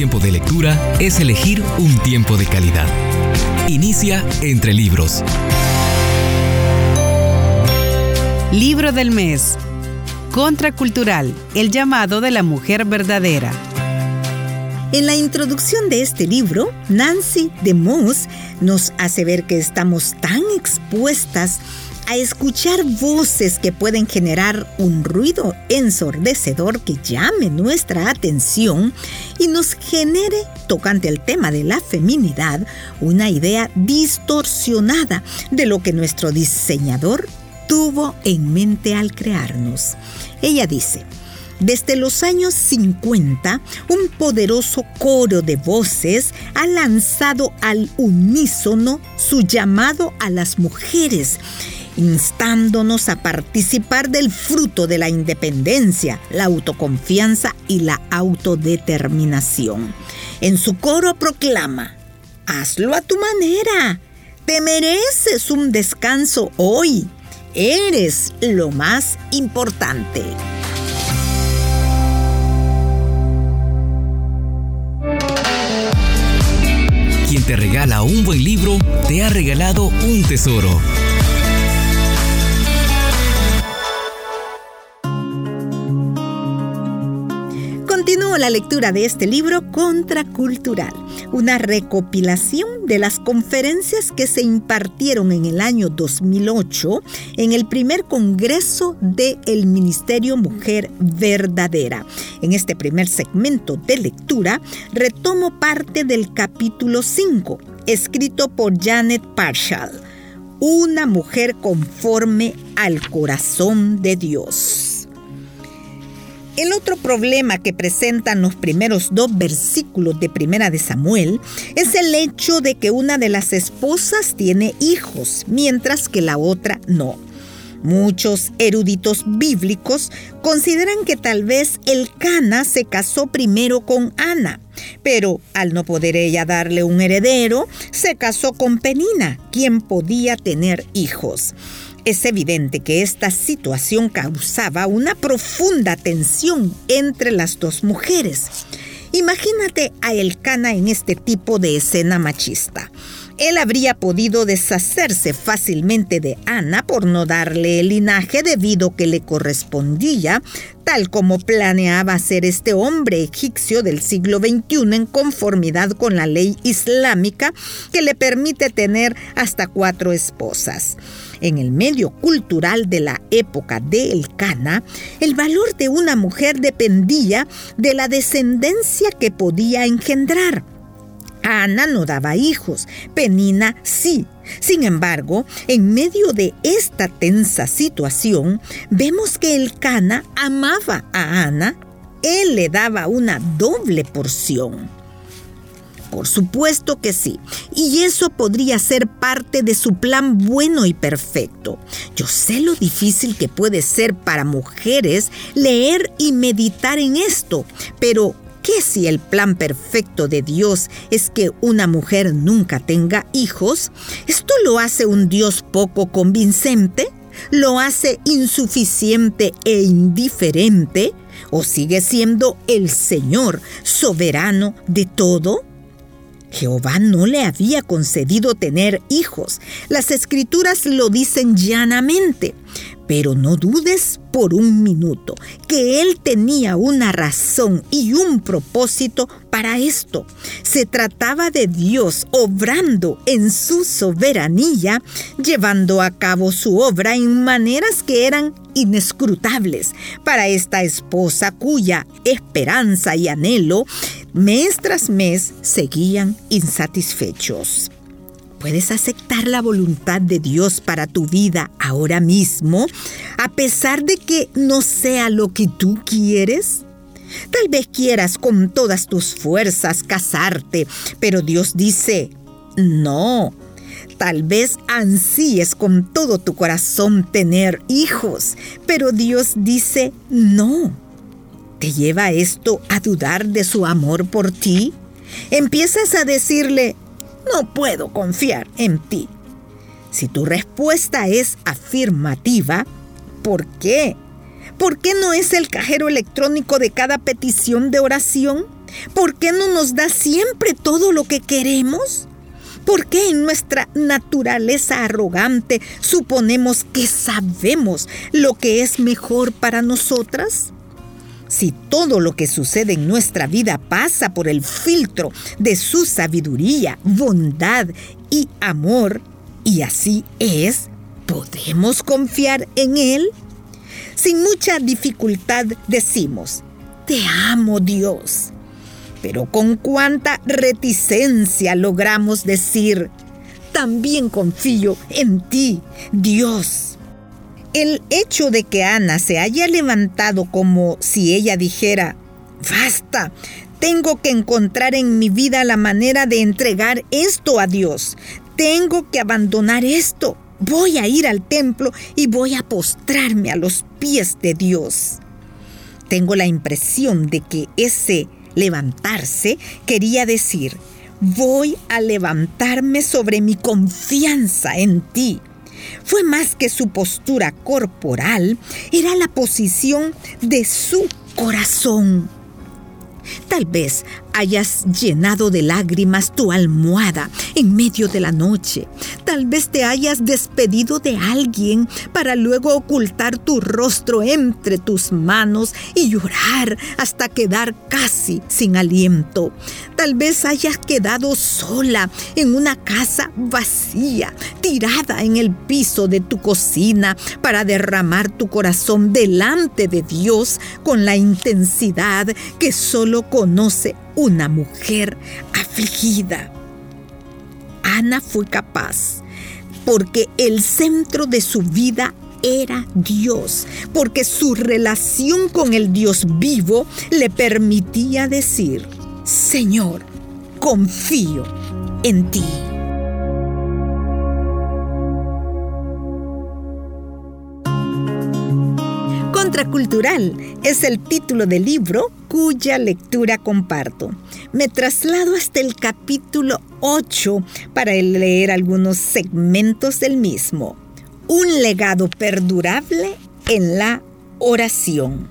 tiempo de lectura es elegir un tiempo de calidad. Inicia entre libros. Libro del mes. Contracultural, el llamado de la mujer verdadera. En la introducción de este libro, Nancy de Moss nos hace ver que estamos tan expuestas a escuchar voces que pueden generar un ruido ensordecedor que llame nuestra atención y nos genere, tocante al tema de la feminidad, una idea distorsionada de lo que nuestro diseñador tuvo en mente al crearnos. Ella dice, desde los años 50, un poderoso coro de voces ha lanzado al unísono su llamado a las mujeres instándonos a participar del fruto de la independencia, la autoconfianza y la autodeterminación. En su coro proclama, hazlo a tu manera, te mereces un descanso hoy, eres lo más importante. Quien te regala un buen libro, te ha regalado un tesoro. La lectura de este libro Contracultural, una recopilación de las conferencias que se impartieron en el año 2008 en el primer Congreso del Ministerio Mujer Verdadera. En este primer segmento de lectura retomo parte del capítulo 5, escrito por Janet Parshall, una mujer conforme al corazón de Dios. El otro problema que presentan los primeros dos versículos de Primera de Samuel es el hecho de que una de las esposas tiene hijos, mientras que la otra no. Muchos eruditos bíblicos consideran que tal vez el Cana se casó primero con Ana, pero al no poder ella darle un heredero, se casó con Penina, quien podía tener hijos. Es evidente que esta situación causaba una profunda tensión entre las dos mujeres. Imagínate a Elcana en este tipo de escena machista. Él habría podido deshacerse fácilmente de Ana por no darle el linaje debido que le correspondía, tal como planeaba hacer este hombre egipcio del siglo XXI en conformidad con la ley islámica que le permite tener hasta cuatro esposas. En el medio cultural de la época de Elcana, el valor de una mujer dependía de la descendencia que podía engendrar. Ana no daba hijos, Penina sí. Sin embargo, en medio de esta tensa situación, vemos que el Cana amaba a Ana. Él le daba una doble porción. Por supuesto que sí. Y eso podría ser parte de su plan bueno y perfecto. Yo sé lo difícil que puede ser para mujeres leer y meditar en esto, pero ¿qué si el plan perfecto de Dios es que una mujer nunca tenga hijos? ¿Esto lo hace un Dios poco convincente? ¿Lo hace insuficiente e indiferente? ¿O sigue siendo el Señor soberano de todo? Jehová no le había concedido tener hijos. Las escrituras lo dicen llanamente. Pero no dudes por un minuto que Él tenía una razón y un propósito para esto. Se trataba de Dios obrando en su soberanía, llevando a cabo su obra en maneras que eran inescrutables para esta esposa cuya esperanza y anhelo mes tras mes seguían insatisfechos. ¿Puedes aceptar la voluntad de Dios para tu vida ahora mismo, a pesar de que no sea lo que tú quieres? Tal vez quieras con todas tus fuerzas casarte, pero Dios dice, no. Tal vez ansíes con todo tu corazón tener hijos, pero Dios dice, no. ¿Te lleva esto a dudar de su amor por ti? Empiezas a decirle, no puedo confiar en ti. Si tu respuesta es afirmativa, ¿por qué? ¿Por qué no es el cajero electrónico de cada petición de oración? ¿Por qué no nos da siempre todo lo que queremos? ¿Por qué en nuestra naturaleza arrogante suponemos que sabemos lo que es mejor para nosotras? Si todo lo que sucede en nuestra vida pasa por el filtro de su sabiduría, bondad y amor, y así es, ¿podemos confiar en Él? Sin mucha dificultad decimos, te amo Dios. Pero con cuánta reticencia logramos decir, también confío en ti, Dios. El hecho de que Ana se haya levantado como si ella dijera, basta, tengo que encontrar en mi vida la manera de entregar esto a Dios. Tengo que abandonar esto. Voy a ir al templo y voy a postrarme a los pies de Dios. Tengo la impresión de que ese levantarse quería decir, voy a levantarme sobre mi confianza en ti. Fue más que su postura corporal, era la posición de su corazón. Tal vez hayas llenado de lágrimas tu almohada en medio de la noche. Tal vez te hayas despedido de alguien para luego ocultar tu rostro entre tus manos y llorar hasta quedar casi sin aliento. Tal vez hayas quedado sola en una casa vacía, tirada en el piso de tu cocina para derramar tu corazón delante de Dios con la intensidad que solo conoce una mujer afligida. Ana fue capaz porque el centro de su vida era Dios, porque su relación con el Dios vivo le permitía decir, Señor, confío en ti. Contracultural es el título del libro cuya lectura comparto. Me traslado hasta el capítulo 8 para leer algunos segmentos del mismo. Un legado perdurable en la oración.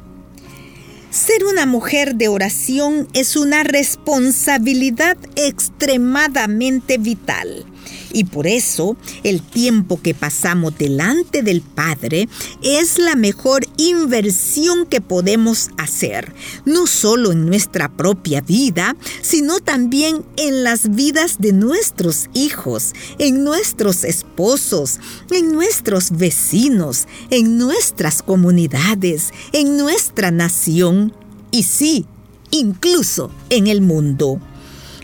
Ser una mujer de oración es una responsabilidad extremadamente vital y por eso el tiempo que pasamos delante del Padre es la mejor inversión que podemos hacer, no solo en nuestra propia vida, sino también en las vidas de nuestros hijos, en nuestros esposos, en nuestros vecinos, en nuestras comunidades, en nuestra nación y sí, incluso en el mundo.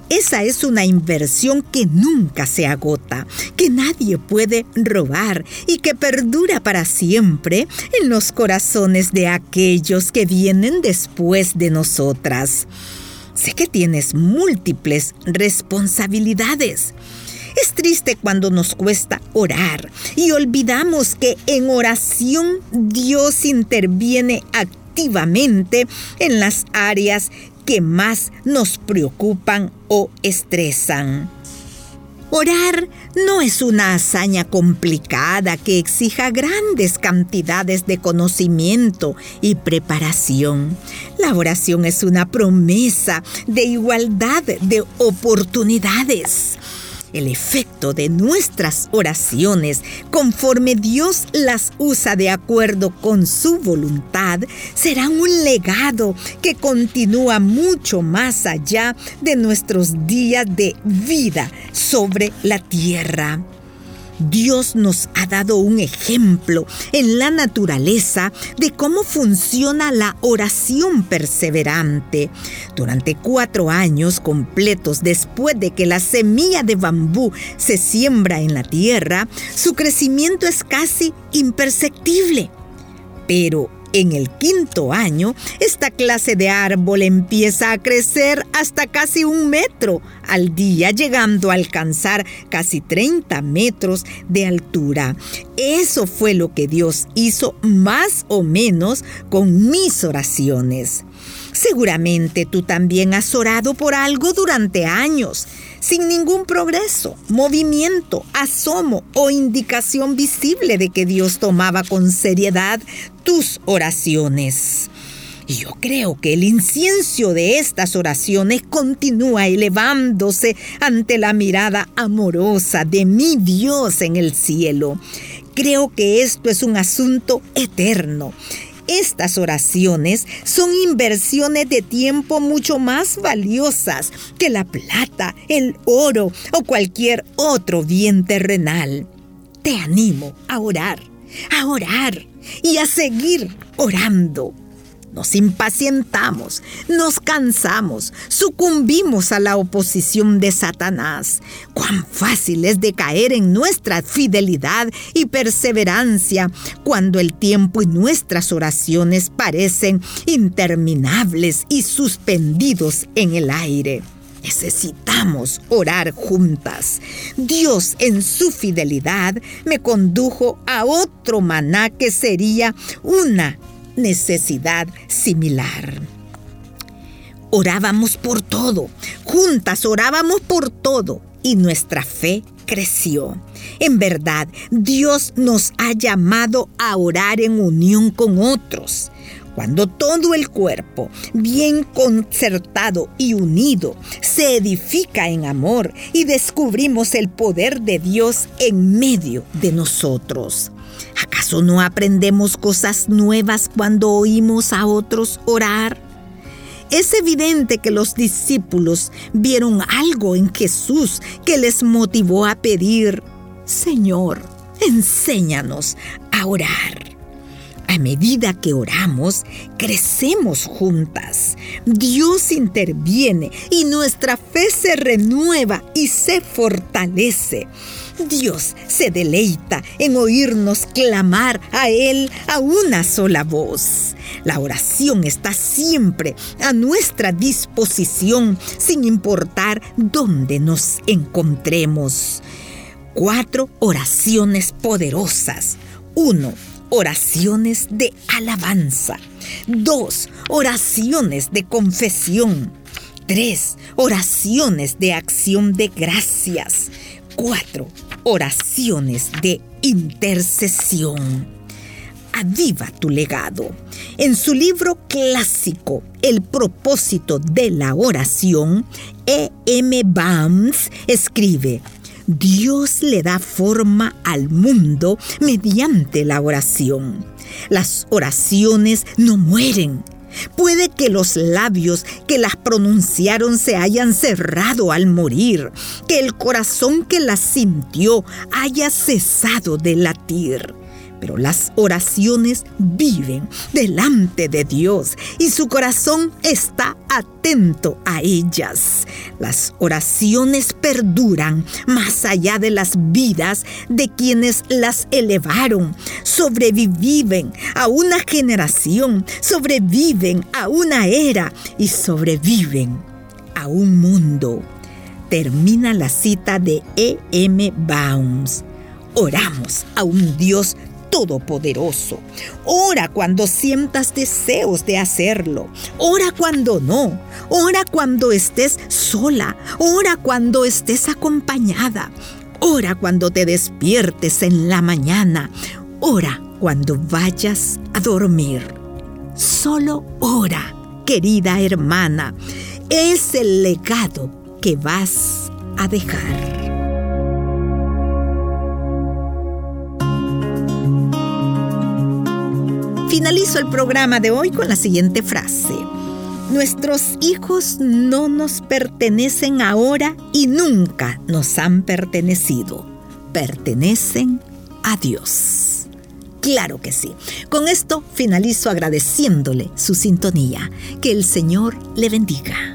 Esa es una inversión que nunca se agota, que nadie puede robar y que perdura para siempre en los corazones de aquellos que vienen después de nosotras. Sé que tienes múltiples responsabilidades. Es triste cuando nos cuesta orar y olvidamos que en oración Dios interviene activamente en las áreas que más nos preocupan o estresan. Orar no es una hazaña complicada que exija grandes cantidades de conocimiento y preparación. La oración es una promesa de igualdad de oportunidades el efecto de nuestras oraciones, conforme Dios las usa de acuerdo con su voluntad, será un legado que continúa mucho más allá de nuestros días de vida sobre la tierra. Dios nos ha dado un ejemplo en la naturaleza de cómo funciona la oración perseverante. Durante cuatro años completos después de que la semilla de bambú se siembra en la tierra, su crecimiento es casi imperceptible. Pero en el quinto año, esta clase de árbol empieza a crecer hasta casi un metro al día, llegando a alcanzar casi 30 metros de altura. Eso fue lo que Dios hizo más o menos con mis oraciones. Seguramente tú también has orado por algo durante años sin ningún progreso, movimiento, asomo o indicación visible de que Dios tomaba con seriedad tus oraciones. Y yo creo que el incienso de estas oraciones continúa elevándose ante la mirada amorosa de mi Dios en el cielo. Creo que esto es un asunto eterno. Estas oraciones son inversiones de tiempo mucho más valiosas que la plata, el oro o cualquier otro bien terrenal. Te animo a orar, a orar y a seguir orando nos impacientamos, nos cansamos, sucumbimos a la oposición de Satanás. Cuán fácil es de caer en nuestra fidelidad y perseverancia cuando el tiempo y nuestras oraciones parecen interminables y suspendidos en el aire. Necesitamos orar juntas. Dios en su fidelidad me condujo a otro maná que sería una necesidad similar. Orábamos por todo, juntas orábamos por todo y nuestra fe creció. En verdad, Dios nos ha llamado a orar en unión con otros. Cuando todo el cuerpo, bien concertado y unido, se edifica en amor y descubrimos el poder de Dios en medio de nosotros. ¿Acaso no aprendemos cosas nuevas cuando oímos a otros orar? Es evidente que los discípulos vieron algo en Jesús que les motivó a pedir, Señor, enséñanos a orar. A medida que oramos, crecemos juntas. Dios interviene y nuestra fe se renueva y se fortalece. Dios se deleita en oírnos clamar a Él a una sola voz. La oración está siempre a nuestra disposición sin importar dónde nos encontremos. Cuatro oraciones poderosas. Uno, oraciones de alabanza. Dos, oraciones de confesión. Tres, oraciones de acción de gracias. Cuatro, oraciones de intercesión. Aviva tu legado. En su libro clásico, El propósito de la oración, E. M. Bams escribe, Dios le da forma al mundo mediante la oración. Las oraciones no mueren. Puede que los labios que las pronunciaron se hayan cerrado al morir, que el corazón que las sintió haya cesado de latir pero las oraciones viven delante de Dios y su corazón está atento a ellas. Las oraciones perduran más allá de las vidas de quienes las elevaron, sobreviven a una generación, sobreviven a una era y sobreviven a un mundo. Termina la cita de E. M. Baums. Oramos a un Dios Todopoderoso. Ora cuando sientas deseos de hacerlo. Ora cuando no. Ora cuando estés sola. Ora cuando estés acompañada. Ora cuando te despiertes en la mañana. Ora cuando vayas a dormir. Solo ora, querida hermana. Es el legado que vas a dejar. Finalizo el programa de hoy con la siguiente frase. Nuestros hijos no nos pertenecen ahora y nunca nos han pertenecido. Pertenecen a Dios. Claro que sí. Con esto finalizo agradeciéndole su sintonía. Que el Señor le bendiga.